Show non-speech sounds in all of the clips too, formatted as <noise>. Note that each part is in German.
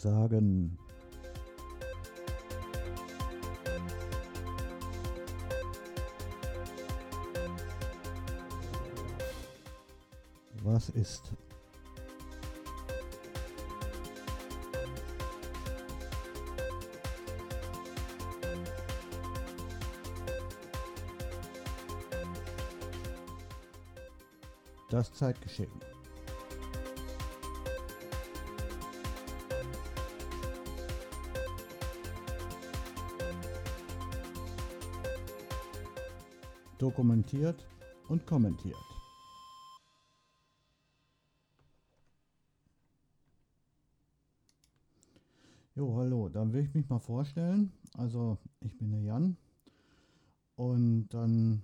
sagen. Was ist? Das Zeitgeschehen. Dokumentiert und kommentiert. Jo, hallo, dann will ich mich mal vorstellen. Also, ich bin der Jan und dann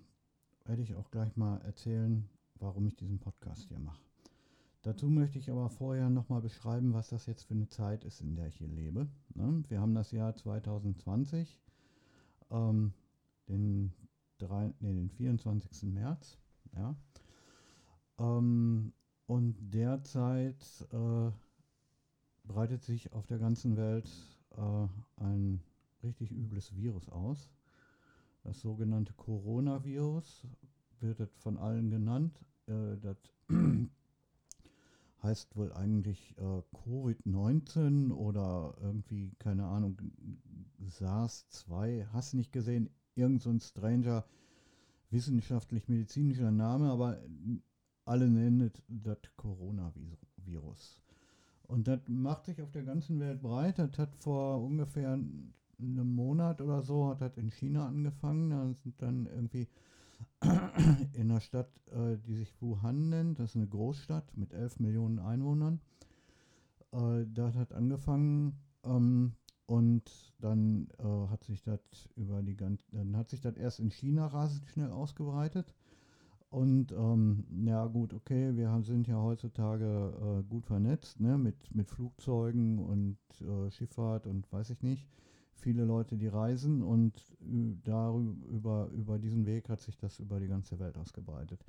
werde ich auch gleich mal erzählen, warum ich diesen Podcast hier mache. Dazu möchte ich aber vorher nochmal beschreiben, was das jetzt für eine Zeit ist, in der ich hier lebe. Ne? Wir haben das Jahr 2020, ähm, den, drei, nee, den 24. März. Ja? Ähm, und derzeit äh, breitet sich auf der ganzen Welt äh, ein richtig übles Virus aus. Das sogenannte Coronavirus wird von allen genannt. Äh, das <clears throat> heißt wohl eigentlich äh, Covid-19 oder irgendwie, keine Ahnung, SARS-2, hast du nicht gesehen, irgend so ein stranger wissenschaftlich-medizinischer Name, aber alle nennen das Coronavirus. Und das macht sich auf der ganzen Welt breit. Das hat vor ungefähr einem Monat oder so, hat das in China angefangen. Da sind dann irgendwie <clears throat> in einer Stadt, äh, die sich Wuhan nennt, das ist eine Großstadt mit 11 Millionen Einwohnern. Äh, da hat angefangen ähm, und dann äh, hat sich das über die ganze, dann hat sich das erst in China rasend schnell ausgebreitet. Und ähm, ja gut, okay, wir haben, sind ja heutzutage äh, gut vernetzt ne, mit, mit Flugzeugen und äh, Schifffahrt und weiß ich nicht viele Leute, die reisen und darüber, über diesen Weg hat sich das über die ganze Welt ausgebreitet.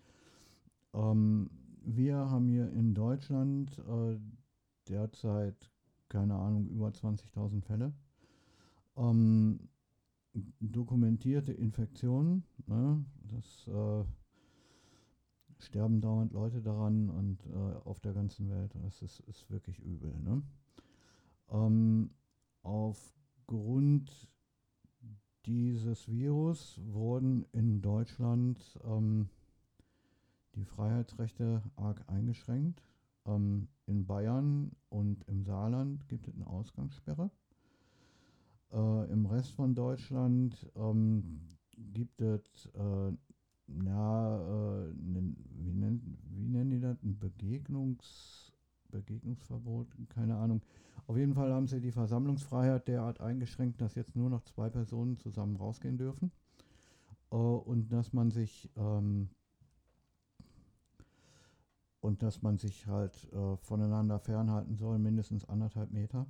Ähm, wir haben hier in Deutschland äh, derzeit, keine Ahnung, über 20.000 Fälle. Ähm, dokumentierte Infektionen, ne? das äh, sterben dauernd Leute daran und äh, auf der ganzen Welt. Das ist, ist wirklich übel. Ne? Ähm, auf aufgrund dieses Virus wurden in Deutschland ähm, die Freiheitsrechte arg eingeschränkt. Ähm, in Bayern und im Saarland gibt es eine Ausgangssperre. Äh, Im Rest von Deutschland ähm, gibt es, äh, ja, äh, wie, nennen, wie nennen die das, ein Begegnungs- Begegnungsverbot, keine Ahnung. Auf jeden Fall haben sie die Versammlungsfreiheit derart eingeschränkt, dass jetzt nur noch zwei Personen zusammen rausgehen dürfen. Äh, und dass man sich ähm, und dass man sich halt äh, voneinander fernhalten soll, mindestens anderthalb Meter.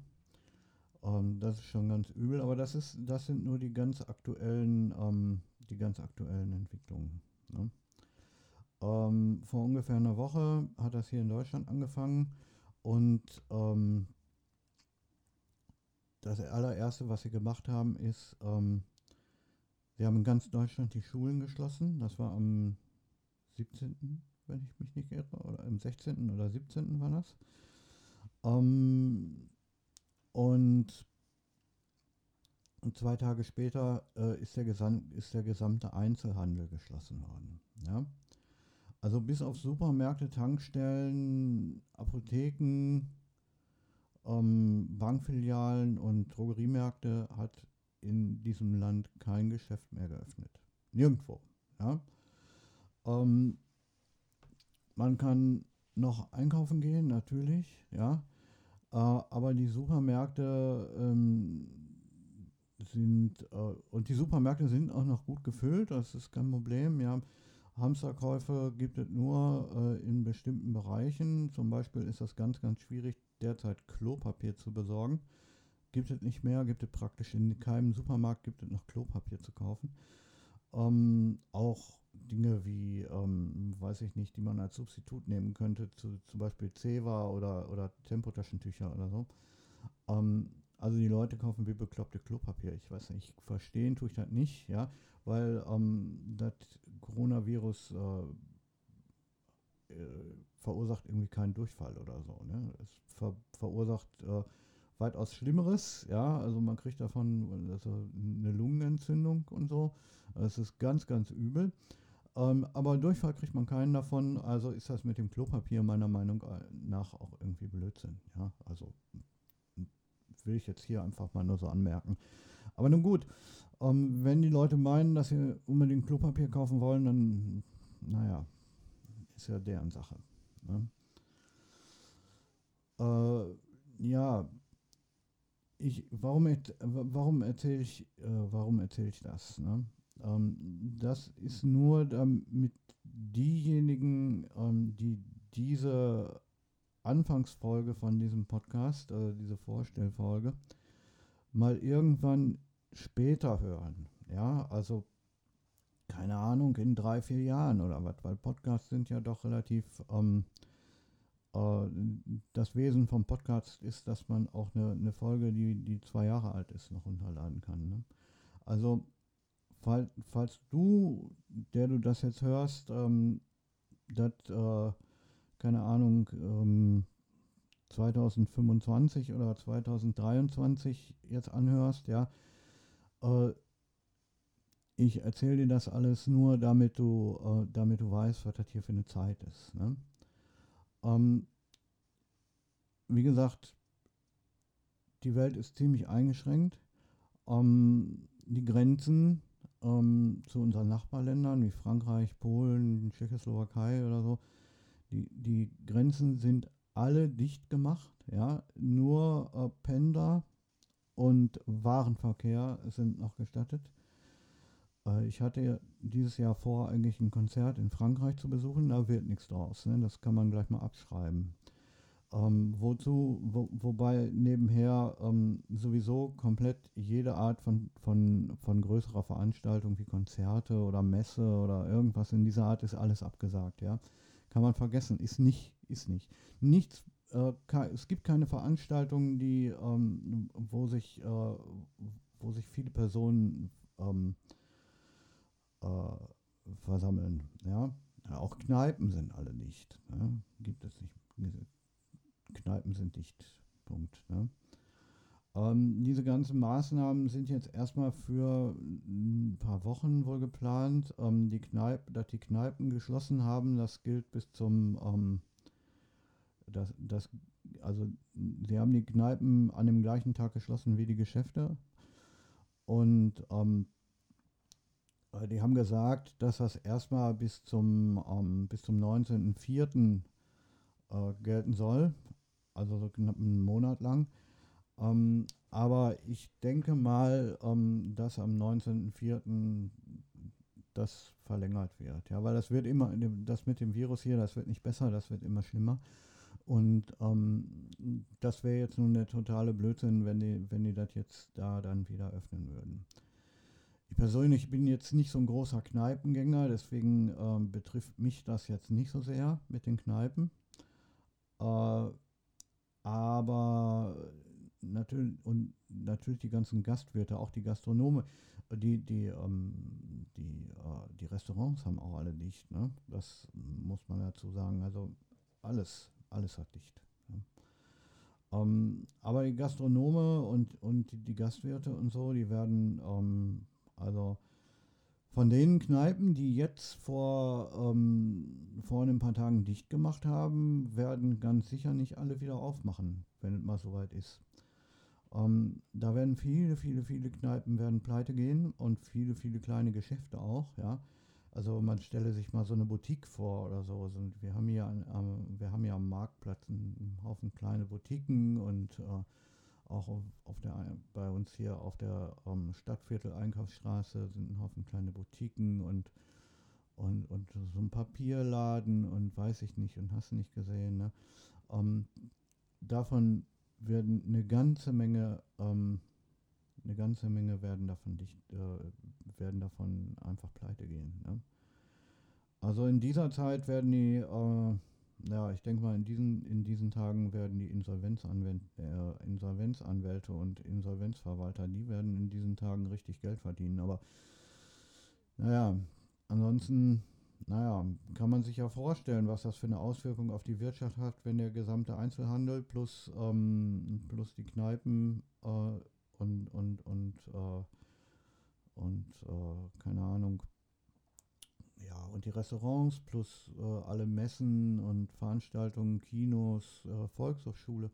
Ähm, das ist schon ganz übel, aber das ist, das sind nur die ganz aktuellen, ähm, die ganz aktuellen Entwicklungen. Ne? Ähm, vor ungefähr einer Woche hat das hier in Deutschland angefangen und ähm, das allererste, was sie gemacht haben, ist, ähm, sie haben in ganz Deutschland die Schulen geschlossen. Das war am 17., wenn ich mich nicht irre, oder am 16. oder 17. war das. Ähm, und zwei Tage später äh, ist, der ist der gesamte Einzelhandel geschlossen worden. Ja? Also bis auf Supermärkte, Tankstellen, Apotheken, ähm, Bankfilialen und Drogeriemärkte hat in diesem Land kein Geschäft mehr geöffnet. Nirgendwo. Ja? Ähm, man kann noch einkaufen gehen, natürlich, ja. Äh, aber die Supermärkte ähm, sind, äh, und die Supermärkte sind auch noch gut gefüllt, das ist kein Problem, ja. Hamsterkäufe gibt es nur äh, in bestimmten Bereichen. Zum Beispiel ist das ganz, ganz schwierig, derzeit Klopapier zu besorgen. Gibt es nicht mehr, gibt es praktisch in keinem Supermarkt gibt es noch Klopapier zu kaufen. Ähm, auch Dinge wie, ähm, weiß ich nicht, die man als Substitut nehmen könnte, zu, zum Beispiel Zewa oder, oder Tempotaschentücher oder so. Ähm, also die Leute kaufen wie bekloppte Klopapier. Ich weiß nicht, verstehen tue ich das nicht, ja, weil ähm, das Coronavirus äh, äh, verursacht irgendwie keinen Durchfall oder so. Ne? Es ver verursacht äh, weitaus Schlimmeres, ja, also man kriegt davon also eine Lungenentzündung und so. Es ist ganz, ganz übel. Ähm, aber Durchfall kriegt man keinen davon, also ist das mit dem Klopapier meiner Meinung nach auch irgendwie Blödsinn. Ja, also will ich jetzt hier einfach mal nur so anmerken. Aber nun gut, ähm, wenn die Leute meinen, dass sie unbedingt Klopapier kaufen wollen, dann, naja, ist ja deren Sache. Ne? Äh, ja, ich, warum, warum erzähle ich, äh, warum ich das? Ne? Ähm, das ist nur damit diejenigen, ähm, die diese Anfangsfolge von diesem Podcast, also diese Vorstellfolge, mal irgendwann später hören. Ja, also keine Ahnung, in drei, vier Jahren oder was, weil Podcasts sind ja doch relativ, ähm, äh, das Wesen vom Podcast ist, dass man auch eine, eine Folge, die, die zwei Jahre alt ist, noch runterladen kann. Ne? Also, fall, falls du, der du das jetzt hörst, ähm, das, äh, keine Ahnung, ähm, 2025 oder 2023 jetzt anhörst, ja, äh, ich erzähle dir das alles nur, damit du, äh, damit du weißt, was das hier für eine Zeit ist. Ne? Ähm, wie gesagt, die Welt ist ziemlich eingeschränkt. Ähm, die Grenzen ähm, zu unseren Nachbarländern wie Frankreich, Polen, Tschechoslowakei oder so, die, die Grenzen sind alle dicht gemacht. Ja? Nur äh, Pendler und Warenverkehr sind noch gestattet. Äh, ich hatte dieses Jahr vor, eigentlich ein Konzert in Frankreich zu besuchen, da wird nichts draus. Ne? Das kann man gleich mal abschreiben. Ähm, wozu, wo, wobei nebenher ähm, sowieso komplett jede Art von, von, von größerer Veranstaltung wie Konzerte oder Messe oder irgendwas in dieser Art ist alles abgesagt, ja. Kann man vergessen, ist nicht, ist nicht. Nichts, äh, es gibt keine Veranstaltungen, die, ähm, wo sich, äh, wo sich viele Personen ähm, äh, versammeln. Ja? Auch Kneipen sind alle dicht. Ne? Gibt es nicht. Kneipen sind dicht. Punkt. Ne? Ähm, diese ganzen Maßnahmen sind jetzt erstmal für ein paar Wochen wohl geplant. Ähm, die Kneipe, dass die Kneipen geschlossen haben, das gilt bis zum ähm, das, das, also sie haben die Kneipen an dem gleichen Tag geschlossen wie die Geschäfte. Und ähm, äh, die haben gesagt, dass das erstmal bis zum, ähm, zum 19.04. Äh, gelten soll, also so knapp einen Monat lang. Ähm, aber ich denke mal, ähm, dass am 19.04. das verlängert wird. Ja, weil das wird immer, das mit dem Virus hier, das wird nicht besser, das wird immer schlimmer. Und ähm, das wäre jetzt nun der totale Blödsinn, wenn die, wenn die das jetzt da dann wieder öffnen würden. Ich persönlich bin jetzt nicht so ein großer Kneipengänger, deswegen ähm, betrifft mich das jetzt nicht so sehr mit den Kneipen. Äh, aber natürlich und natürlich die ganzen Gastwirte, auch die Gastronome, die die ähm, die äh, die Restaurants haben auch alle dicht. Ne? Das muss man dazu sagen. Also alles alles hat dicht. Ne? Aber die Gastronome und und die, die Gastwirte und so, die werden ähm, also von den Kneipen, die jetzt vor, ähm, vor ein paar Tagen dicht gemacht haben, werden ganz sicher nicht alle wieder aufmachen, wenn es mal soweit ist. Ähm, da werden viele, viele, viele Kneipen werden pleite gehen und viele, viele kleine Geschäfte auch, ja. Also man stelle sich mal so eine Boutique vor oder so. wir haben hier, äh, wir haben hier am Marktplatz einen Haufen kleine Boutiquen und äh, auch auf, auf der, bei uns hier auf der ähm, Stadtviertel Einkaufsstraße sind ein Haufen kleine Boutiquen und, und, und so ein Papierladen und weiß ich nicht und hast nicht gesehen. Ne? Ähm, davon werden eine ganze Menge, ähm, eine ganze Menge werden davon dicht, äh, werden davon einfach pleite gehen. Ne? Also in dieser Zeit werden die, äh, ja, ich denke mal, in diesen, in diesen Tagen werden die Insolvenzanwälte, äh, Insolvenzanwälte und Insolvenzverwalter, die werden in diesen Tagen richtig Geld verdienen. Aber naja, ansonsten, naja, kann man sich ja vorstellen, was das für eine Auswirkung auf die Wirtschaft hat, wenn der gesamte Einzelhandel plus, ähm, plus die Kneipen äh, und, und, und, äh, und äh, keine Ahnung, ja, und die Restaurants plus äh, alle Messen und Veranstaltungen, Kinos, äh, Volkshochschule,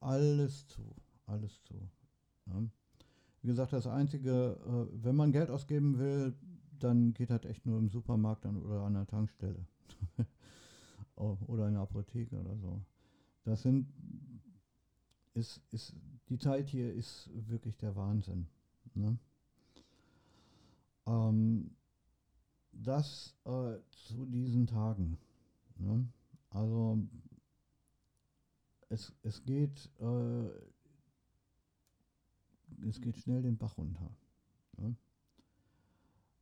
alles zu, alles zu. Ja. Wie gesagt, das Einzige, äh, wenn man Geld ausgeben will, dann geht das echt nur im Supermarkt an, oder an der Tankstelle. <laughs> oder in der Apotheke oder so. Das sind, ist, ist, die Zeit hier ist wirklich der Wahnsinn. Ne? Ähm, das äh, zu diesen Tagen. Ne? Also es, es geht äh, es geht schnell den Bach runter. Ne?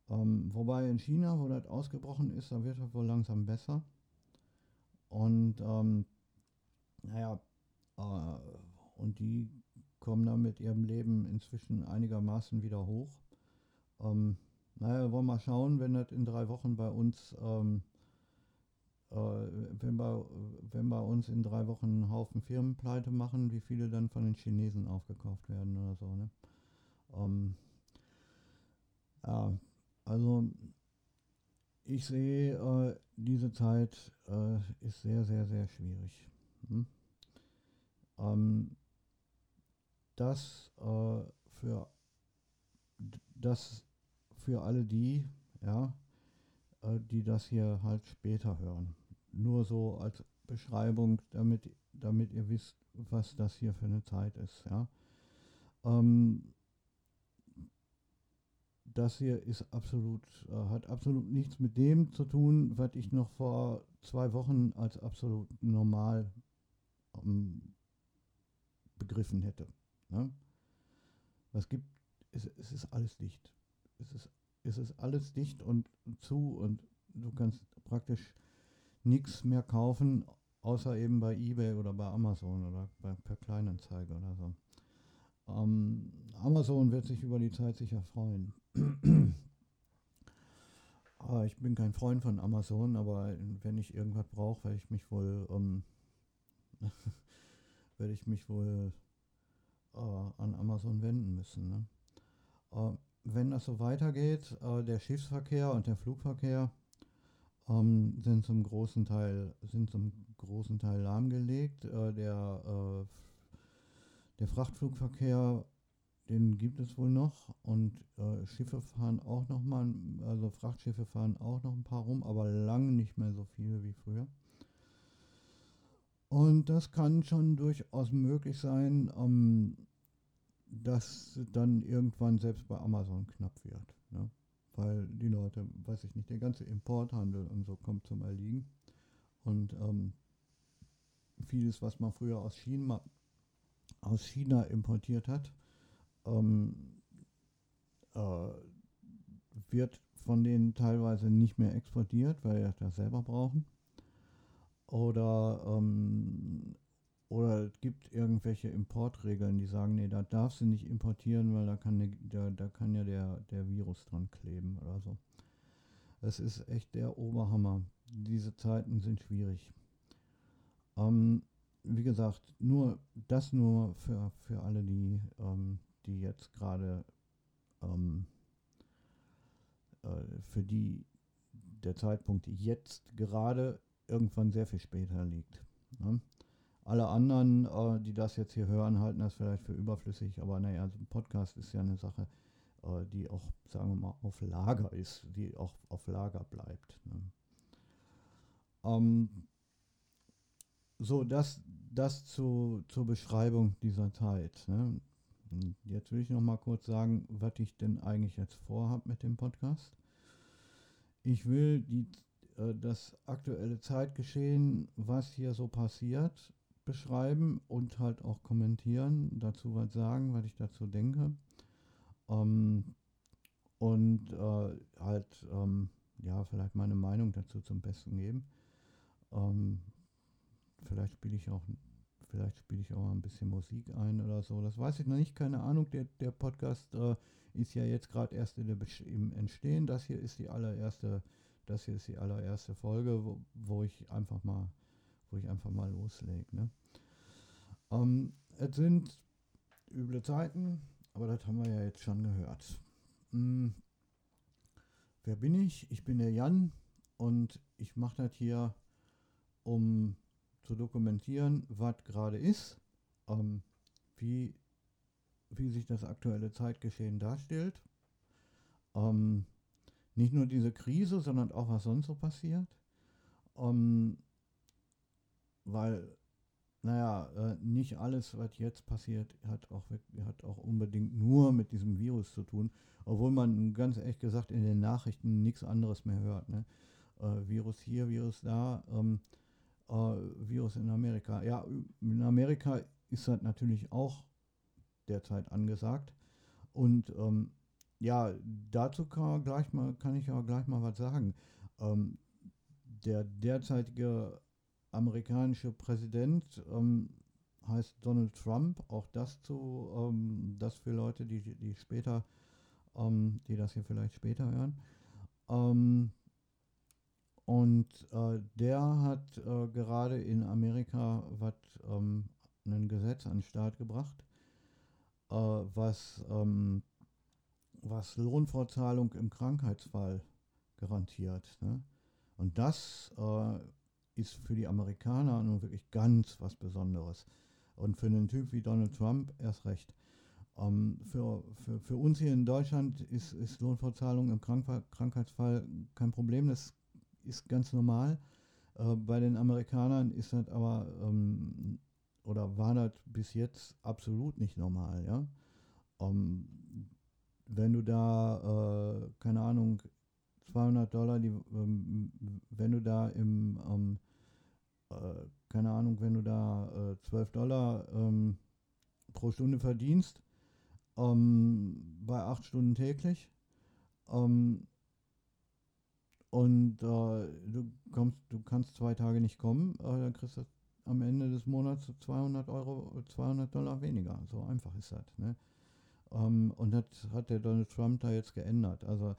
Ähm, wobei in China, wo das ausgebrochen ist, da wird es wohl langsam besser. Und ähm, naja, äh, und die kommen dann mit ihrem Leben inzwischen einigermaßen wieder hoch. Ähm, naja, wollen wir mal schauen, wenn das in drei Wochen bei uns, ähm, äh, wenn, wir, wenn bei uns in drei Wochen einen Haufen Firmen pleite machen, wie viele dann von den Chinesen aufgekauft werden oder so. Ne? Ähm, ja, also ich sehe, äh, diese Zeit äh, ist sehr, sehr, sehr schwierig. Hm? Ähm, das äh, für das für alle die, ja, äh, die das hier halt später hören. Nur so als Beschreibung, damit, damit ihr wisst, was das hier für eine Zeit ist, ja. Ähm, das hier ist absolut, äh, hat absolut nichts mit dem zu tun, was ich noch vor zwei Wochen als absolut normal ähm, begriffen hätte. Ne? Was gibt, es, es ist alles dicht. Es ist, es ist alles dicht und zu und du kannst praktisch nichts mehr kaufen, außer eben bei eBay oder bei Amazon oder bei, per Kleinanzeige oder so. Ähm, Amazon wird sich über die Zeit sicher freuen. aber <clears throat> ich bin kein Freund von Amazon, aber wenn ich irgendwas brauche, werde ich mich wohl, ähm, <laughs> werde ich mich wohl äh, an Amazon wenden müssen. Ne? Äh, wenn das so weitergeht, äh, der Schiffsverkehr und der Flugverkehr ähm, sind zum großen Teil sind zum großen Teil lahmgelegt. Äh, der äh, der Frachtflugverkehr, den gibt es wohl noch und äh, Schiffe fahren auch noch mal, also Frachtschiffe fahren auch noch ein paar rum, aber lange nicht mehr so viele wie früher. Und das kann schon durchaus möglich sein, ähm, dass dann irgendwann selbst bei Amazon knapp wird. Ne? Weil die Leute, weiß ich nicht, der ganze Importhandel und so kommt zum Erliegen. Und ähm, vieles, was man früher aus China, aus China importiert hat, ähm, äh, wird von denen teilweise nicht mehr exportiert, weil wir das selber brauchen. Oder, ähm, oder es gibt irgendwelche Importregeln, die sagen, nee, da darfst du nicht importieren, weil da kann, ne, da, da kann ja der, der Virus dran kleben oder so. Es ist echt der Oberhammer. Diese Zeiten sind schwierig. Ähm, wie gesagt, nur das nur für, für alle, die, ähm, die jetzt gerade ähm, äh, für die der Zeitpunkt jetzt gerade irgendwann sehr viel später liegt. Ne? Alle anderen, äh, die das jetzt hier hören, halten das vielleicht für überflüssig, aber naja, also ein Podcast ist ja eine Sache, äh, die auch, sagen wir mal, auf Lager ist, die auch auf Lager bleibt. Ne? Ähm, so, das, das zu, zur Beschreibung dieser Zeit. Ne? Jetzt will ich noch mal kurz sagen, was ich denn eigentlich jetzt vorhabe mit dem Podcast. Ich will die, äh, das aktuelle Zeitgeschehen, was hier so passiert, beschreiben und halt auch kommentieren, dazu was sagen, was ich dazu denke. Ähm, und äh, halt, ähm, ja, vielleicht meine Meinung dazu zum Besten geben. Ähm, vielleicht spiele ich auch, vielleicht spiele ich auch ein bisschen Musik ein oder so. Das weiß ich noch nicht, keine Ahnung. Der, der Podcast äh, ist ja jetzt gerade erst in der, im Entstehen. Das hier ist die allererste, das hier ist die allererste Folge, wo, wo ich einfach mal, ich einfach mal loslege. Ne? Ähm, es sind üble Zeiten, aber das haben wir ja jetzt schon gehört. Hm. Wer bin ich? Ich bin der Jan und ich mache das hier, um zu dokumentieren, was gerade ist, ähm, wie, wie sich das aktuelle Zeitgeschehen darstellt. Ähm, nicht nur diese Krise, sondern auch was sonst so passiert. Ähm, weil, naja, äh, nicht alles, was jetzt passiert, hat auch, hat auch unbedingt nur mit diesem Virus zu tun, obwohl man ganz ehrlich gesagt in den Nachrichten nichts anderes mehr hört. Ne? Äh, Virus hier, Virus da. Ähm, äh, Virus in Amerika. Ja, in Amerika ist das natürlich auch derzeit angesagt. Und ähm, ja, dazu kann, gleich mal, kann ich ja gleich mal was sagen. Ähm, der derzeitige amerikanische Präsident ähm, heißt Donald Trump. Auch das zu, ähm, das für Leute, die, die später, ähm, die das hier vielleicht später hören. Ähm, und äh, der hat äh, gerade in Amerika was, ähm, ein Gesetz an den Start gebracht, äh, was, ähm, was Lohnfortzahlung im Krankheitsfall garantiert. Ne? Und das äh, ist für die Amerikaner nun wirklich ganz was Besonderes. Und für einen Typ wie Donald Trump erst recht. Ähm, für, für, für uns hier in Deutschland ist, ist Lohnfortzahlung im Krank Krankheitsfall kein Problem. Das ist ganz normal. Äh, bei den Amerikanern ist das aber, ähm, oder war das bis jetzt absolut nicht normal, ja. Ähm, wenn du da, äh, keine Ahnung, 200 Dollar, die, ähm, wenn du da im, ähm, äh, keine Ahnung, wenn du da äh, 12 Dollar ähm, pro Stunde verdienst, ähm, bei 8 Stunden täglich, ähm, und äh, du, kommst, du kannst zwei Tage nicht kommen, äh, dann kriegst du am Ende des Monats 200 Euro, 200 Dollar weniger. So einfach ist das. Ne? Ähm, und das hat der Donald Trump da jetzt geändert. Also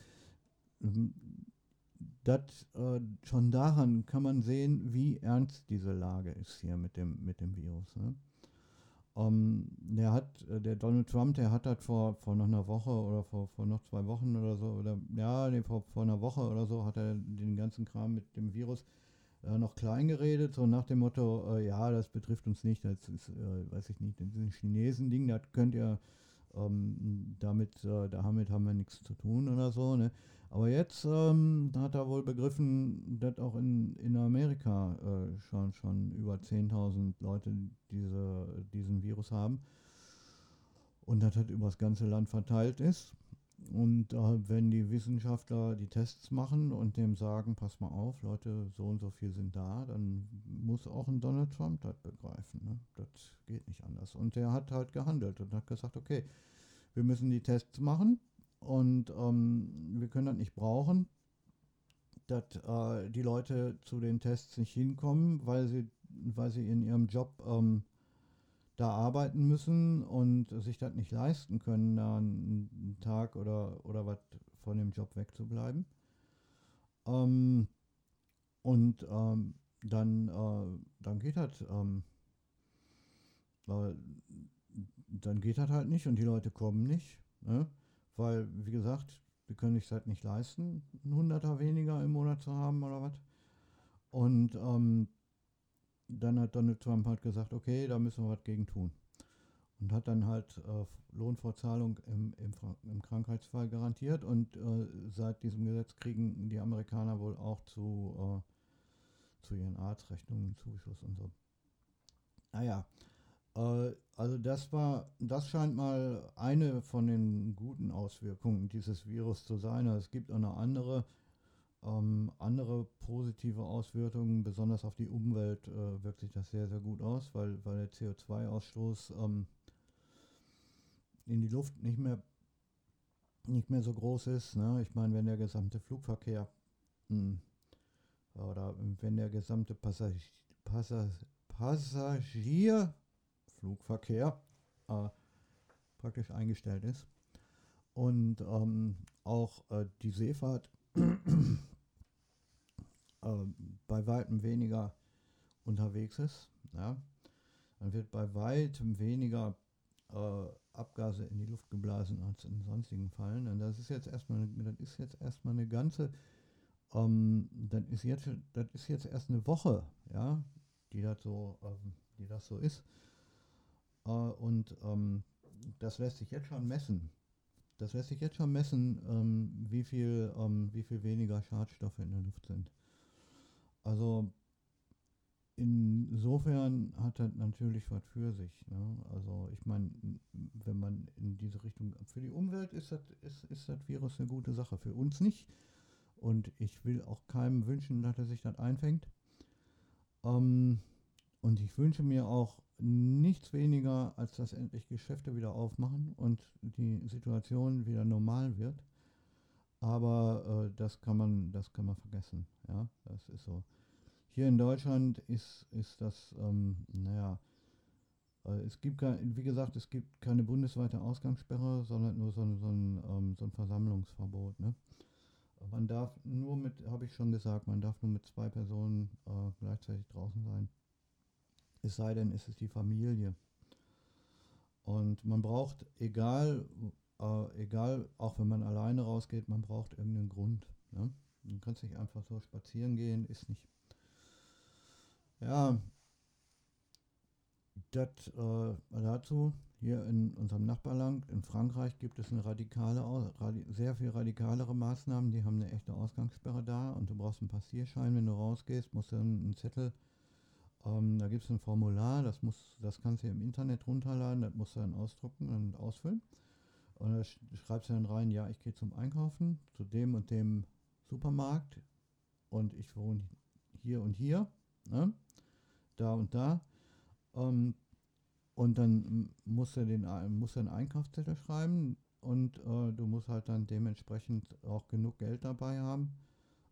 das, äh, schon daran kann man sehen, wie ernst diese Lage ist hier mit dem, mit dem Virus. Ne? Ähm, der hat, äh, der Donald Trump, der hat das vor, vor noch einer Woche oder vor, vor noch zwei Wochen oder so, oder ja, nee, vor, vor einer Woche oder so hat er den ganzen Kram mit dem Virus äh, noch klein geredet, so nach dem Motto, äh, ja, das betrifft uns nicht, das ist, äh, weiß ich nicht, das ist ein Chinesen-Ding, das könnt ihr, ähm, damit, äh, damit haben wir nichts zu tun oder so, ne? Aber jetzt ähm, hat er wohl begriffen, dass auch in, in Amerika äh, schon, schon über 10.000 Leute diese, diesen Virus haben und dass das über das ganze Land verteilt ist. Und äh, wenn die Wissenschaftler die Tests machen und dem sagen, pass mal auf, Leute, so und so viel sind da, dann muss auch ein Donald Trump das begreifen. Ne? Das geht nicht anders. Und der hat halt gehandelt und hat gesagt, okay, wir müssen die Tests machen und ähm, wir können das nicht brauchen, dass äh, die Leute zu den Tests nicht hinkommen, weil sie, weil sie in ihrem Job ähm, da arbeiten müssen und sich das nicht leisten können, da einen Tag oder, oder was von dem Job wegzubleiben. Ähm, und ähm, dann, äh, dann geht das, ähm, äh, dann geht das halt nicht und die Leute kommen nicht. Ne? Weil, wie gesagt, wir können sich halt nicht leisten, einen Hunderter weniger im Monat zu haben oder was. Und ähm, dann hat Donald Trump halt gesagt, okay, da müssen wir was gegen tun. Und hat dann halt äh, Lohnfortzahlung im, im, im, Krankheitsfall garantiert. Und äh, seit diesem Gesetz kriegen die Amerikaner wohl auch zu, äh, zu ihren Arztrechnungen Zuschuss und so. Naja, äh, also das war, das scheint mal eine von den guten Auswirkungen dieses Virus zu sein. Also es gibt auch noch andere, ähm, andere positive Auswirkungen, besonders auf die Umwelt äh, wirkt sich das sehr, sehr gut aus, weil, weil der CO2-Ausstoß ähm, in die Luft nicht mehr, nicht mehr so groß ist. Ne? Ich meine, wenn der gesamte Flugverkehr mh, hm, oder wenn der gesamte Passagier, Passagier Passagierflugverkehr äh, praktisch eingestellt ist und ähm, auch äh, die Seefahrt äh, bei weitem weniger unterwegs ist. Ja. Dann wird bei weitem weniger äh, Abgase in die Luft geblasen als in sonstigen Fällen. Und das ist jetzt erstmal, das ist jetzt erstmal eine ganze, ähm, das ist jetzt, das ist jetzt erst eine Woche, ja, die das so, ähm, die das so ist. Äh, und ähm, das lässt sich jetzt schon messen. Das lässt sich jetzt schon messen, ähm, wie viel, ähm, wie viel weniger Schadstoffe in der Luft sind. Also insofern hat das natürlich was für sich. Ne? Also ich meine, wenn man in diese Richtung, für die Umwelt ist das, ist, ist das Virus eine gute Sache, für uns nicht. Und ich will auch keinem wünschen, dass er sich das einfängt. Ähm, und ich wünsche mir auch nichts weniger, als dass endlich Geschäfte wieder aufmachen und die Situation wieder normal wird. Aber äh, das kann man, das kann man vergessen. Ja, das ist so. Hier in Deutschland ist, ist das, ähm, naja, äh, es gibt, wie gesagt, es gibt keine bundesweite Ausgangssperre, sondern nur so ein, so ein, ähm, so ein Versammlungsverbot. Ne? Man darf nur mit, habe ich schon gesagt, man darf nur mit zwei Personen äh, gleichzeitig draußen sein. Es sei denn, es ist die Familie. Und man braucht, egal, äh, egal, auch wenn man alleine rausgeht, man braucht irgendeinen Grund. Ne? Man kann nicht einfach so spazieren gehen, ist nicht. Ja, das äh, dazu. Hier in unserem Nachbarland, in Frankreich, gibt es eine radikale, sehr viel radikalere Maßnahmen. Die haben eine echte Ausgangssperre da und du brauchst einen Passierschein, wenn du rausgehst, musst du einen Zettel ähm, da gibt es ein Formular, das, muss, das kannst du im Internet runterladen, das musst du dann ausdrucken und ausfüllen. Und da schreibst du dann rein, ja, ich gehe zum Einkaufen, zu dem und dem Supermarkt und ich wohne hier und hier, ne? Da und da. Ähm, und dann musst du den musst einen Einkaufszettel schreiben und äh, du musst halt dann dementsprechend auch genug Geld dabei haben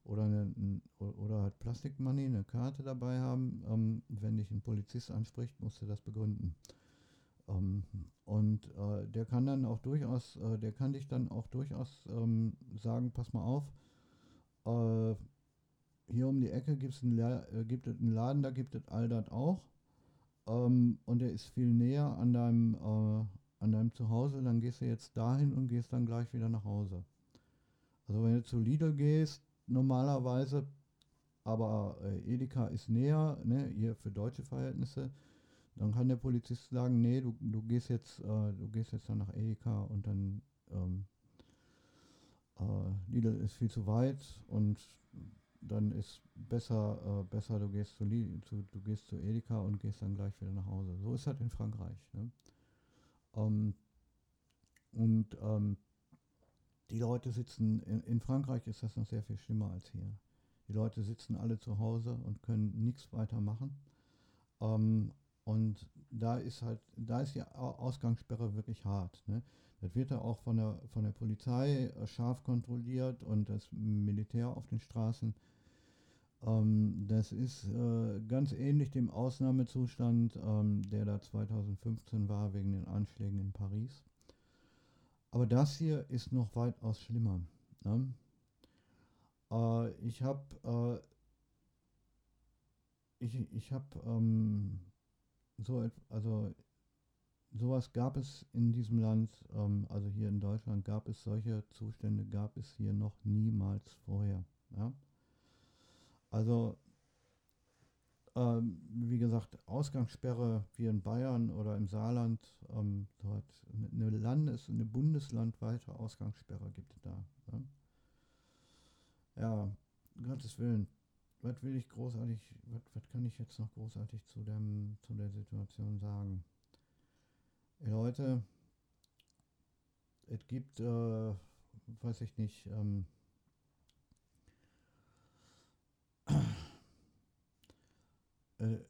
oder, eine, oder halt Plastikmoney, eine Karte dabei haben. Ähm, wenn dich ein Polizist anspricht, musst du das begründen. Ähm, und äh, der kann dann auch durchaus, äh, der kann dich dann auch durchaus ähm, sagen, pass mal auf, äh, hier um die Ecke gibt's einen äh, gibt es einen Laden, da gibt es all das auch. Ähm, und der ist viel näher an deinem, äh, an deinem Zuhause, dann gehst du jetzt dahin und gehst dann gleich wieder nach Hause. Also wenn du zu Lidl gehst, normalerweise, aber äh, Edeka ist näher, ne, hier für deutsche Verhältnisse. Dann kann der Polizist sagen, nee, du, du gehst jetzt, äh, du gehst jetzt dann nach Edeka und dann ähm, äh, Lidl ist viel zu weit und dann ist besser, äh, besser du gehst zu, zu, du gehst zu Edeka und gehst dann gleich wieder nach Hause. So ist das in Frankreich. Ne? Ähm, und ähm, die Leute sitzen, in, in, Frankreich ist das noch sehr viel schlimmer als hier. Die Leute sitzen alle zu Hause und können nichts weiter machen. Ähm, und da ist halt, da ist die Ausgangssperre wirklich hart. Ne? Das wird ja auch von der, von der Polizei äh, scharf kontrolliert und das Militär auf den Straßen. Ähm, das ist äh, ganz ähnlich dem Ausnahmezustand, ähm, der da 2015 war wegen den Anschlägen in Paris. Aber das hier ist noch weitaus schlimmer. Ne? Äh, ich habe äh, ich, ich habe ähm, so also sowas gab es in diesem Land, ähm, also hier in Deutschland gab es solche Zustände, gab es hier noch niemals vorher. Ja? Also ähm, wie gesagt, Ausgangssperre wie in Bayern oder im Saarland, ähm, dort eine Landes-, eine bundeslandweite Ausgangssperre gibt es da. Ne? Ja, Gottes Willen. Was will ich großartig, was, was kann ich jetzt noch großartig zu, dem, zu der Situation sagen? Leute, es gibt, äh, weiß ich nicht, ähm, äh,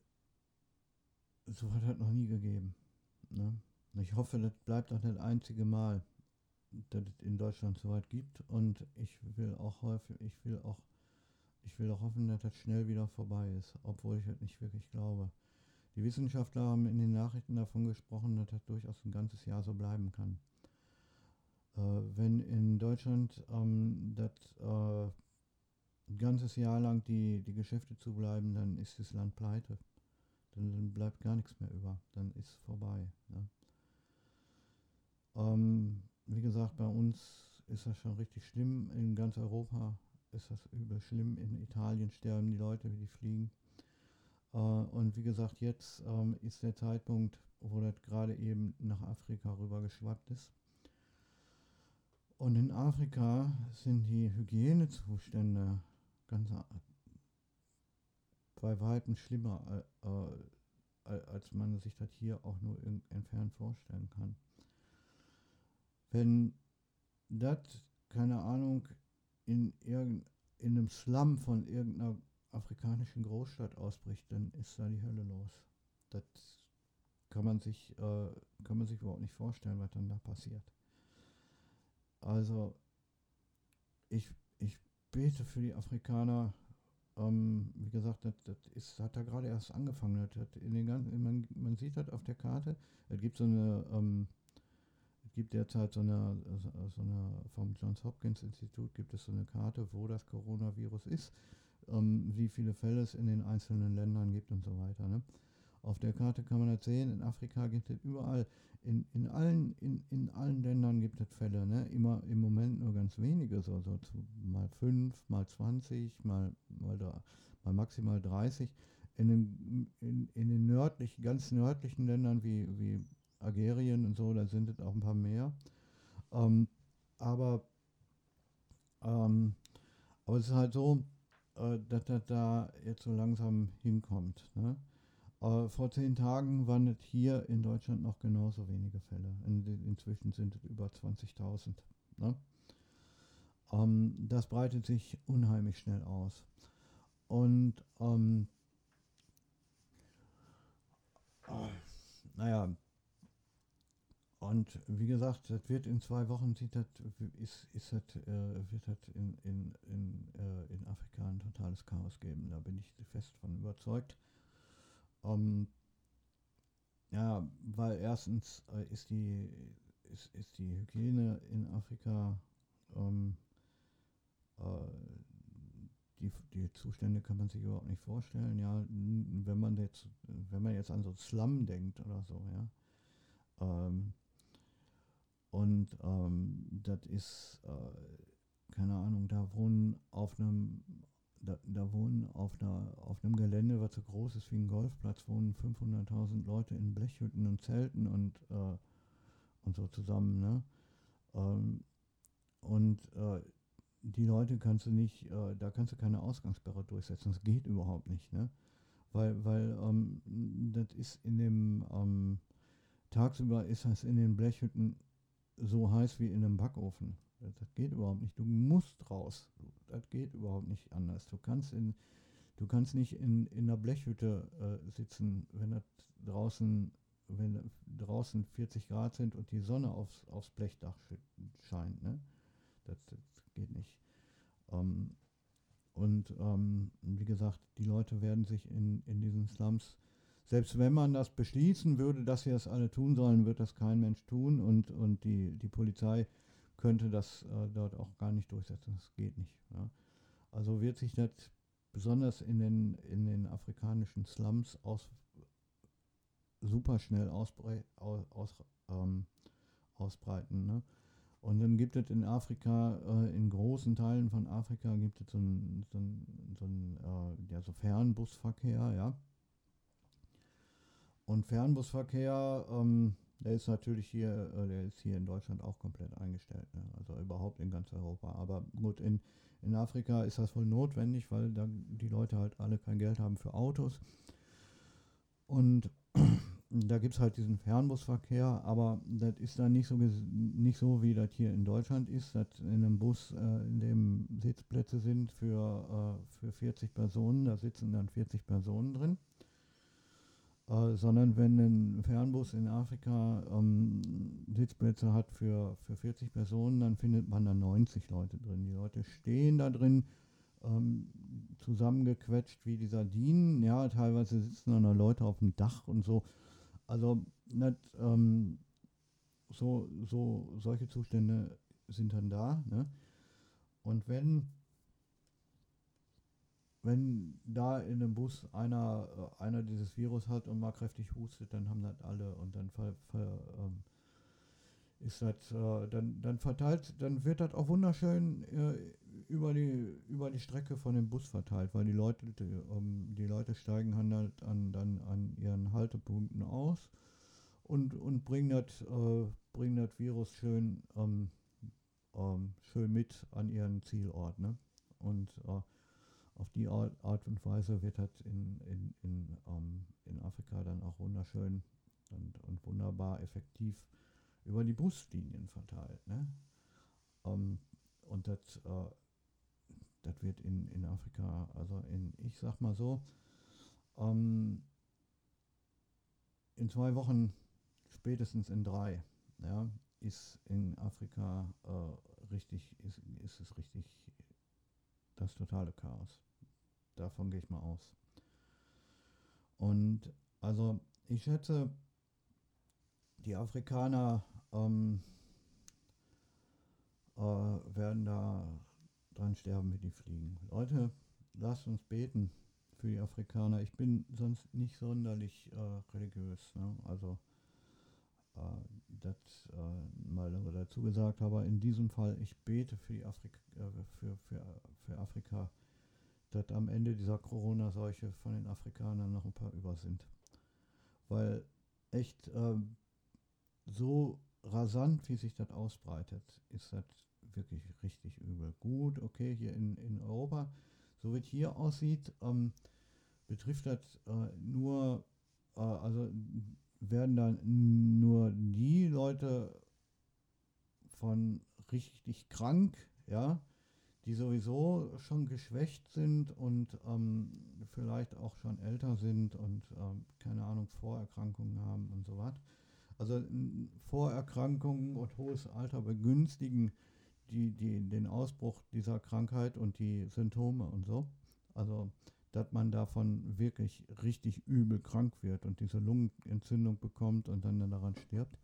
so hat es noch nie gegeben. Ne? Ich hoffe, das bleibt auch das einzige Mal, dass es in Deutschland so weit gibt. Und ich will auch häufig, ich will auch, ich will auch hoffen, dass das schnell wieder vorbei ist, obwohl ich das nicht wirklich glaube. Die Wissenschaftler haben in den Nachrichten davon gesprochen, dass das durchaus ein ganzes Jahr so bleiben kann. Äh, wenn in Deutschland ähm, das äh, ein ganzes Jahr lang die, die Geschäfte zu bleiben, dann ist das Land pleite. Dann, dann bleibt gar nichts mehr über. Dann ist es vorbei. Ne? Ähm, wie gesagt, bei uns ist das schon richtig schlimm. In ganz Europa ist das übel schlimm. In Italien sterben die Leute, wie die fliegen. Äh, und wie gesagt, jetzt ähm, ist der Zeitpunkt, wo das gerade eben nach Afrika rüber geschwappt ist. Und in Afrika sind die Hygienezustände ganz bei weitem schlimmer, äh, als man sich das hier auch nur entfernt vorstellen kann. Wenn das, keine Ahnung, in, irgend, in einem Slum von irgendeiner afrikanischen Großstadt ausbricht, dann ist da die Hölle los. Das kann man sich, äh, kann man sich überhaupt nicht vorstellen, was dann da passiert. Also, ich, ich bete für die Afrikaner. Ähm, wie gesagt, das, das ist, hat da gerade erst angefangen. Das, das in den ganzen, man, man sieht das auf der Karte. Es gibt so eine, ähm, es gibt derzeit so eine, so eine, vom Johns Hopkins Institut gibt es so eine Karte, wo das Coronavirus ist, ähm, wie viele Fälle es in den einzelnen Ländern gibt und so weiter. Ne? Auf der Karte kann man das sehen. In Afrika gibt es überall, in, in, allen, in, in allen Ländern gibt es Fälle. Ne? Immer im Moment nur ganz wenige, so, so mal 5, mal 20, mal, mal, mal maximal 30. In den, in, in den nördlichen, ganz nördlichen Ländern wie, wie Algerien und so, da sind es auch ein paar mehr. Ähm, aber, ähm, aber es ist halt so, äh, dass das da jetzt so langsam hinkommt. Ne? Äh, vor zehn Tagen waren es hier in Deutschland noch genauso wenige Fälle. In, inzwischen sind es über 20.000. Ne? Ähm, das breitet sich unheimlich schnell aus. Und ähm, oh, naja, und wie gesagt, das wird in zwei Wochen sieht das, ist, ist das, äh, wird das in, in, in, äh, in Afrika ein totales Chaos geben. Da bin ich fest von überzeugt. Ähm, ja, weil erstens äh, ist, die, ist, ist die Hygiene in Afrika, ähm, äh, die, die Zustände kann man sich überhaupt nicht vorstellen. Ja, wenn man jetzt, wenn man jetzt an so Slum denkt oder so, ja. Ähm, und ähm, das ist, äh, keine Ahnung, da wohnen auf einem da, da wohnen auf, einer, auf einem Gelände, was so groß ist wie ein Golfplatz, wohnen 500.000 Leute in Blechhütten und Zelten und, äh, und so zusammen. Ne? Ähm, und äh, die Leute kannst du nicht, äh, da kannst du keine Ausgangssperre durchsetzen. Das geht überhaupt nicht. Ne? Weil, weil ähm, das ist in dem, ähm, tagsüber ist das in den Blechhütten so heiß wie in einem Backofen. Das geht überhaupt nicht. Du musst raus. Das geht überhaupt nicht anders. Du kannst in, du kannst nicht in, in einer Blechhütte äh, sitzen, wenn das draußen, wenn draußen 40 Grad sind und die Sonne aufs, aufs Blechdach scheint. Ne? Das, das geht nicht. Ähm, und ähm, wie gesagt, die Leute werden sich in, in diesen Slums, selbst wenn man das beschließen würde, dass sie das alle tun sollen, wird das kein Mensch tun und, und die, die Polizei könnte das äh, dort auch gar nicht durchsetzen. Das geht nicht. Ja. Also wird sich das besonders in den, in den afrikanischen Slums aus, super schnell ausbre aus, ähm, ausbreiten. Ne? Und dann gibt es in Afrika, äh, in großen Teilen von Afrika gibt es so einen so so äh, ja, so Fernbusverkehr, ja. Und Fernbusverkehr, ähm, der ist natürlich hier, äh, der ist hier in Deutschland auch komplett eingestellt, ne? also überhaupt in ganz Europa. Aber gut, in, in Afrika ist das wohl notwendig, weil da die Leute halt alle kein Geld haben für Autos. Und <clears throat> da gibt es halt diesen Fernbusverkehr, aber das ist dann nicht so, nicht so, wie das hier in Deutschland ist, dass in einem Bus, äh, in dem Sitzplätze sind für, äh, für 40 Personen, da sitzen dann 40 Personen drin. Äh, sondern wenn ein Fernbus in Afrika ähm, Sitzplätze hat für, für 40 Personen, dann findet man da 90 Leute drin. Die Leute stehen da drin ähm, zusammengequetscht wie die Sardinen. Ja, teilweise sitzen dann da Leute auf dem Dach und so. Also nicht, ähm, so, so, solche Zustände sind dann da. Ne? Und wenn, wenn da in einem Bus einer, äh, einer dieses Virus hat und mal kräftig hustet, dann haben das alle und dann ver, ver, ähm, ist das, äh, dann, dann verteilt, dann wird das auch wunderschön äh, über, die, über die Strecke von dem Bus verteilt, weil die Leute, die, ähm, die Leute steigen halt an, dann an ihren Haltepunkten aus und, und bringen das äh, bringen das Virus schön, ähm, ähm, schön mit an ihren Zielort. Ne? Und äh, auf die Art, und Weise wird das in, in, in, ähm, in Afrika dann auch wunderschön und, und wunderbar effektiv über die Buslinien verteilt. Ne? Ähm, und das äh, das wird in, in Afrika, also in, ich sag mal so, ähm, in zwei Wochen, spätestens in drei, ja, ist in Afrika äh, richtig, ist, ist es richtig das totale Chaos. Davon gehe ich mal aus. Und also ich schätze, die Afrikaner ähm, äh, werden da dran sterben, wie die fliegen. Leute, lasst uns beten für die Afrikaner. Ich bin sonst nicht sonderlich äh, religiös. Ne? Also das äh, mal dazu gesagt, aber in diesem Fall, ich bete für, Afrika, äh, für, für, für Afrika, dass am Ende dieser Corona-Seuche von den Afrikanern noch ein paar über sind. Weil echt ähm, so rasant, wie sich das ausbreitet, ist das wirklich richtig übel. Gut, okay, hier in, in Europa, so wie es hier aussieht, ähm, betrifft das äh, nur, äh, also werden dann nur die Leute von richtig krank, ja, die sowieso schon geschwächt sind und ähm, vielleicht auch schon älter sind und ähm, keine Ahnung, Vorerkrankungen haben und so was. Also Vorerkrankungen und hohes Alter begünstigen die, die, den Ausbruch dieser Krankheit und die Symptome und so. Also dass man davon wirklich richtig übel krank wird und diese Lungenentzündung bekommt und dann daran stirbt.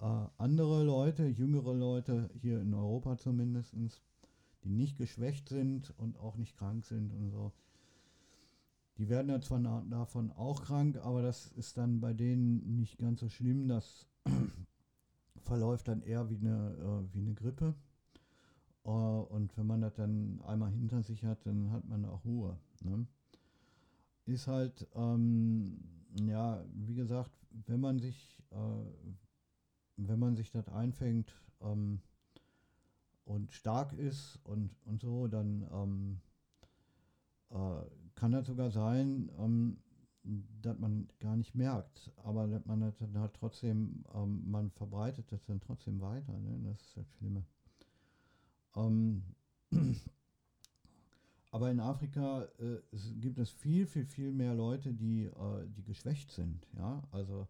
Äh, andere Leute, jüngere Leute, hier in Europa zumindest, die nicht geschwächt sind und auch nicht krank sind und so, die werden ja zwar davon auch krank, aber das ist dann bei denen nicht ganz so schlimm. Das <clears throat> verläuft dann eher wie eine, äh, wie eine Grippe. Uh, und wenn man das dann einmal hinter sich hat, dann hat man auch Ruhe. Ne? Ist halt, ähm, ja, wie gesagt, wenn man sich, äh, wenn man sich das einfängt ähm, und stark ist und, und so, dann ähm, äh, kann das sogar sein, ähm, dass man gar nicht merkt, aber dass man das dann halt trotzdem, ähm, man verbreitet das dann trotzdem weiter. Ne? Das ist das Schlimme. Ähm, <clears throat> aber in Afrika äh, es gibt es viel, viel, viel mehr Leute, die, äh, die geschwächt sind. Ja? Also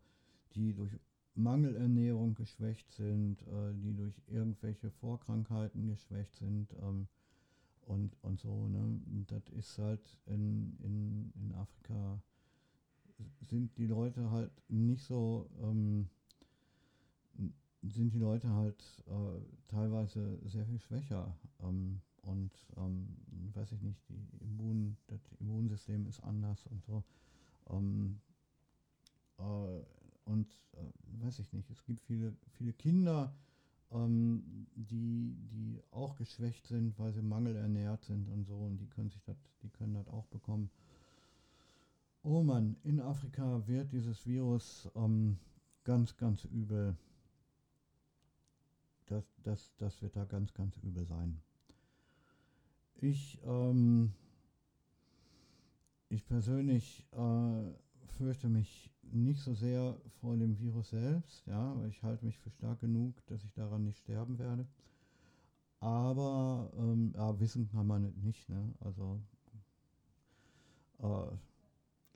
die durch Mangelernährung geschwächt sind, äh, die durch irgendwelche Vorkrankheiten geschwächt sind ähm, und, und so. Ne? Und das ist halt in, in, in Afrika sind die Leute halt nicht so ähm, sind die Leute halt äh, teilweise sehr viel schwächer. Ähm, und ähm, weiß ich nicht, die Immun, das Immunsystem ist anders und so. Ähm, äh, und äh, weiß ich nicht, es gibt viele, viele Kinder, ähm, die, die auch geschwächt sind, weil sie mangelernährt sind und so, und die können sich das, die können das auch bekommen. Oh Mann, in Afrika wird dieses Virus ähm, ganz, ganz übel das, das, das wird da ganz, ganz übel sein. Ich, ähm, ich persönlich äh, fürchte mich nicht so sehr vor dem Virus selbst, ja, weil ich halte mich für stark genug, dass ich daran nicht sterben werde. Aber ähm, ja, wissen kann man nicht, ne? Also äh,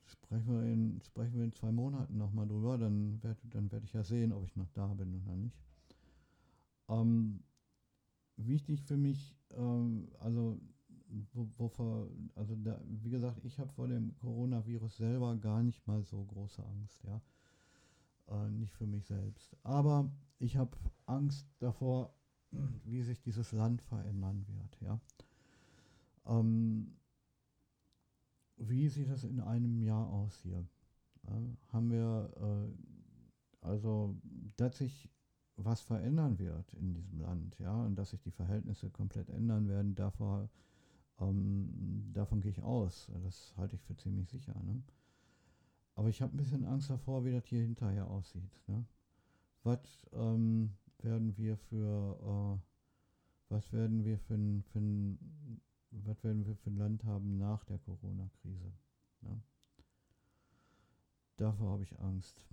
sprechen, wir in, sprechen wir in zwei Monaten nochmal drüber, dann werde dann werd ich ja sehen, ob ich noch da bin oder nicht. Ähm, wichtig für mich, ähm, also wovor, also da, wie gesagt, ich habe vor dem Coronavirus selber gar nicht mal so große Angst, ja. Äh, nicht für mich selbst. Aber ich habe Angst davor, <clears throat> wie sich dieses Land verändern wird, ja. Ähm, wie sieht das in einem Jahr aus hier? Ja, haben wir äh, also, dass sich was verändern wird in diesem Land, ja, und dass sich die Verhältnisse komplett ändern werden, davor, ähm, davon gehe ich aus. Das halte ich für ziemlich sicher. Ne? Aber ich habe ein bisschen Angst davor, wie das hier hinterher aussieht. Ne? Was ähm, werden wir für äh, was werden wir für ein, für ein, was werden wir für ein Land haben nach der Corona-Krise? Ne? Davor habe ich Angst.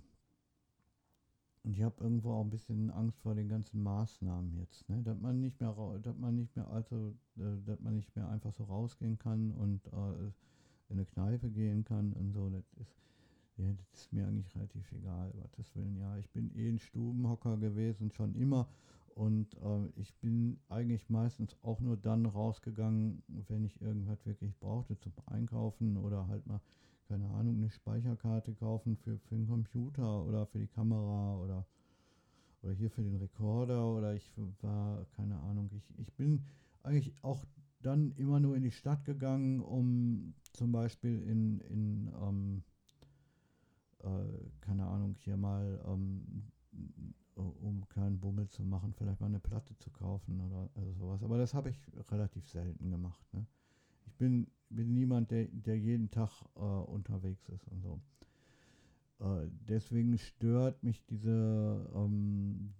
Und ich habe irgendwo auch ein bisschen Angst vor den ganzen Maßnahmen jetzt, ne? Dass man nicht mehr dass man nicht mehr also dass man nicht mehr einfach so rausgehen kann und äh, in eine Kneipe gehen kann und so, das ist ja, das ist mir eigentlich relativ egal, das Willen. Ja, ich bin eh ein Stubenhocker gewesen, schon immer. Und äh, ich bin eigentlich meistens auch nur dann rausgegangen, wenn ich irgendwas wirklich brauchte zum Einkaufen oder halt mal keine Ahnung, eine Speicherkarte kaufen für, für den Computer oder für die Kamera oder, oder hier für den Rekorder oder ich war, keine Ahnung, ich, ich bin eigentlich auch dann immer nur in die Stadt gegangen, um zum Beispiel in, in ähm, äh, keine Ahnung, hier mal ähm, um keinen Bummel zu machen, vielleicht mal eine Platte zu kaufen oder also sowas. Aber das habe ich relativ selten gemacht. Ne? Ich bin bin niemand, der, der jeden Tag äh, unterwegs ist und so. Äh, deswegen stört mich diese, ähm,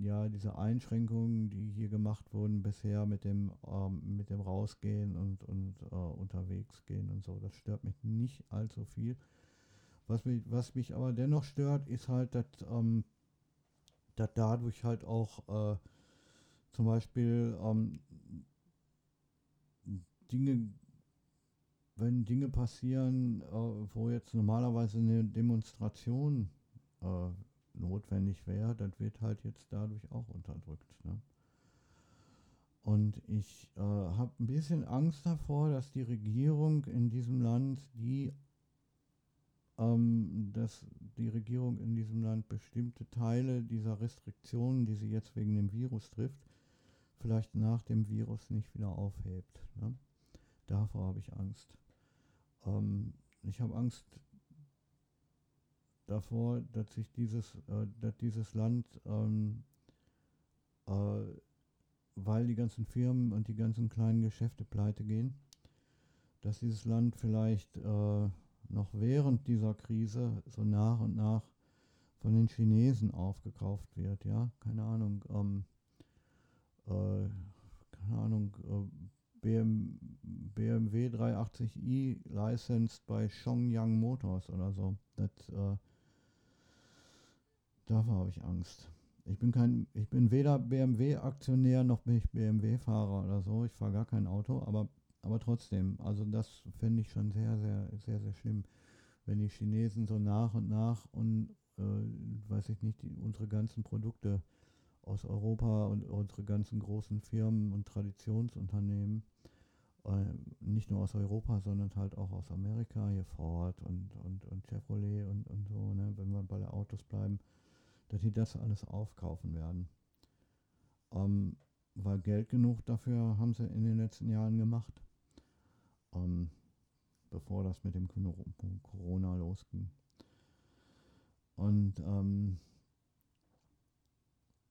ja, diese Einschränkungen, die hier gemacht wurden bisher mit dem, ähm, mit dem Rausgehen und, und äh, unterwegs gehen und so. Das stört mich nicht allzu viel. Was mich, was mich aber dennoch stört, ist halt, dass, ähm, dass dadurch halt auch äh, zum Beispiel ähm, Dinge wenn Dinge passieren, äh, wo jetzt normalerweise eine Demonstration äh, notwendig wäre, das wird halt jetzt dadurch auch unterdrückt. Ne? Und ich äh, habe ein bisschen Angst davor, dass die Regierung in diesem Land, die, ähm, dass die Regierung in diesem Land bestimmte Teile dieser Restriktionen, die sie jetzt wegen dem Virus trifft, vielleicht nach dem Virus nicht wieder aufhebt. Ne? Davor habe ich Angst. Ähm, ich habe Angst davor, dass sich dieses, äh, dass dieses Land, ähm, äh, weil die ganzen Firmen und die ganzen kleinen Geschäfte pleite gehen, dass dieses Land vielleicht äh, noch während dieser Krise so nach und nach von den Chinesen aufgekauft wird, ja, keine Ahnung, ähm, äh, keine Ahnung, äh, BM, BMW 380i licensed bei Chongyang Motors oder so. Das, äh, davor habe ich Angst. Ich bin kein, ich bin weder BMW-Aktionär noch bin ich BMW-Fahrer oder so. Ich fahre gar kein Auto, aber, aber trotzdem, also das fände ich schon sehr, sehr, sehr, sehr schlimm, wenn die Chinesen so nach und nach und äh, weiß ich nicht, die, unsere ganzen Produkte aus Europa und unsere ganzen großen Firmen und Traditionsunternehmen nicht nur aus Europa, sondern halt auch aus Amerika, hier Ford und, und, und Chevrolet und, und so, ne, wenn wir bei den Autos bleiben, dass die das alles aufkaufen werden. Ähm, weil Geld genug dafür haben sie in den letzten Jahren gemacht, ähm, bevor das mit dem Corona losging. Und ähm,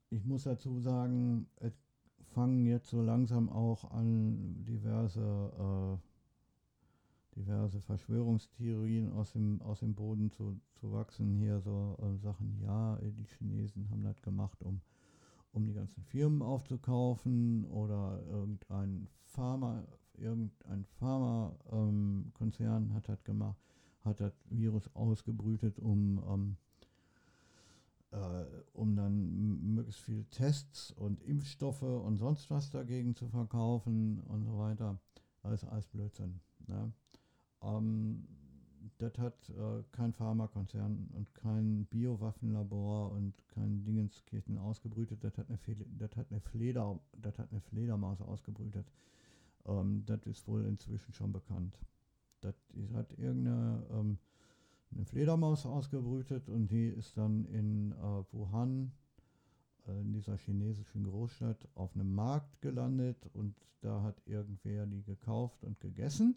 ich muss dazu sagen, es fangen jetzt so langsam auch an, diverse, äh, diverse Verschwörungstheorien aus dem, aus dem Boden zu, zu wachsen. Hier so äh, Sachen, ja, die Chinesen haben das gemacht, um, um die ganzen Firmen aufzukaufen oder irgendein Pharma, irgendein Pharmakonzern ähm, hat das gemacht, hat das Virus ausgebrütet, um ähm, äh, um dann möglichst viele Tests und Impfstoffe und sonst was dagegen zu verkaufen und so weiter. Ist alles Blödsinn. Ne? Ähm, das hat äh, kein Pharmakonzern und kein Biowaffenlabor und kein Dingenskirchen ausgebrütet. Das hat eine, das hat eine, Fleder, das hat eine Fledermaus ausgebrütet. Ähm, das ist wohl inzwischen schon bekannt. Das hat irgendeine ähm, eine Fledermaus ausgebrütet und die ist dann in äh, Wuhan, äh, in dieser chinesischen Großstadt, auf einem Markt gelandet und da hat irgendwer die gekauft und gegessen.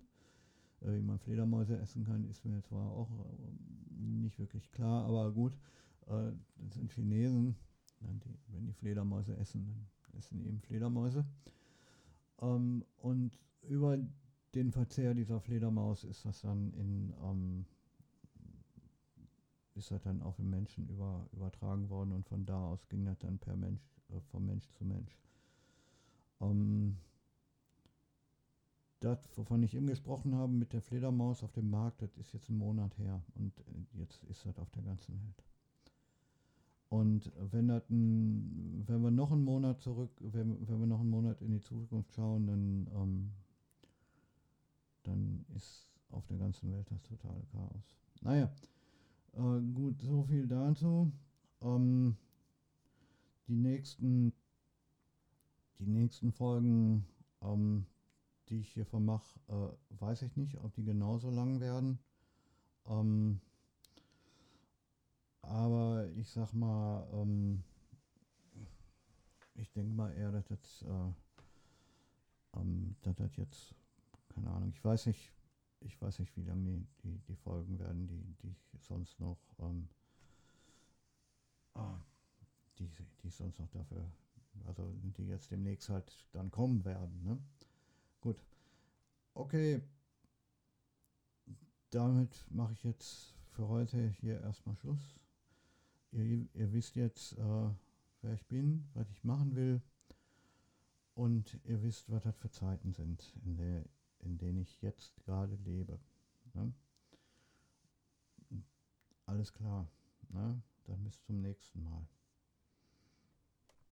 Äh, wie man Fledermäuse essen kann, ist mir zwar auch äh, nicht wirklich klar, aber gut, äh, das sind Chinesen. Die, wenn die Fledermäuse essen, dann essen eben Fledermäuse. Ähm, und über den Verzehr dieser Fledermaus ist das dann in ähm, ist das dann auf den Menschen über, übertragen worden und von da aus ging das dann per Mensch, äh, vom Mensch zu Mensch. Ähm, das, wovon ich eben gesprochen habe mit der Fledermaus auf dem Markt, das ist jetzt ein Monat her und jetzt ist das auf der ganzen Welt. Und wenn, ein, wenn wir noch einen Monat zurück, wenn, wenn wir noch einen Monat in die Zukunft schauen, dann, ähm, dann ist auf der ganzen Welt das totale Chaos. Naja, äh, gut, so viel dazu. Ähm, die nächsten, die nächsten Folgen, ähm, die ich hier vermache, äh, weiß ich nicht, ob die genauso lang werden. Ähm, aber ich sag mal, ähm, ich denke mal eher, dass das, äh, ähm, dass das jetzt, keine Ahnung, ich weiß nicht, ich weiß nicht, wie lange die, die, die, Folgen werden, die, die ich sonst noch, ähm, ah, die, die sonst noch dafür, also die jetzt demnächst halt dann kommen werden. Ne? Gut. Okay. Damit mache ich jetzt für heute hier erstmal Schluss. Ihr, ihr wisst jetzt, äh, wer ich bin, was ich machen will. Und ihr wisst, was das für Zeiten sind, in der in denen ich jetzt gerade lebe. Ne? Alles klar. Ne? Dann bis zum nächsten Mal.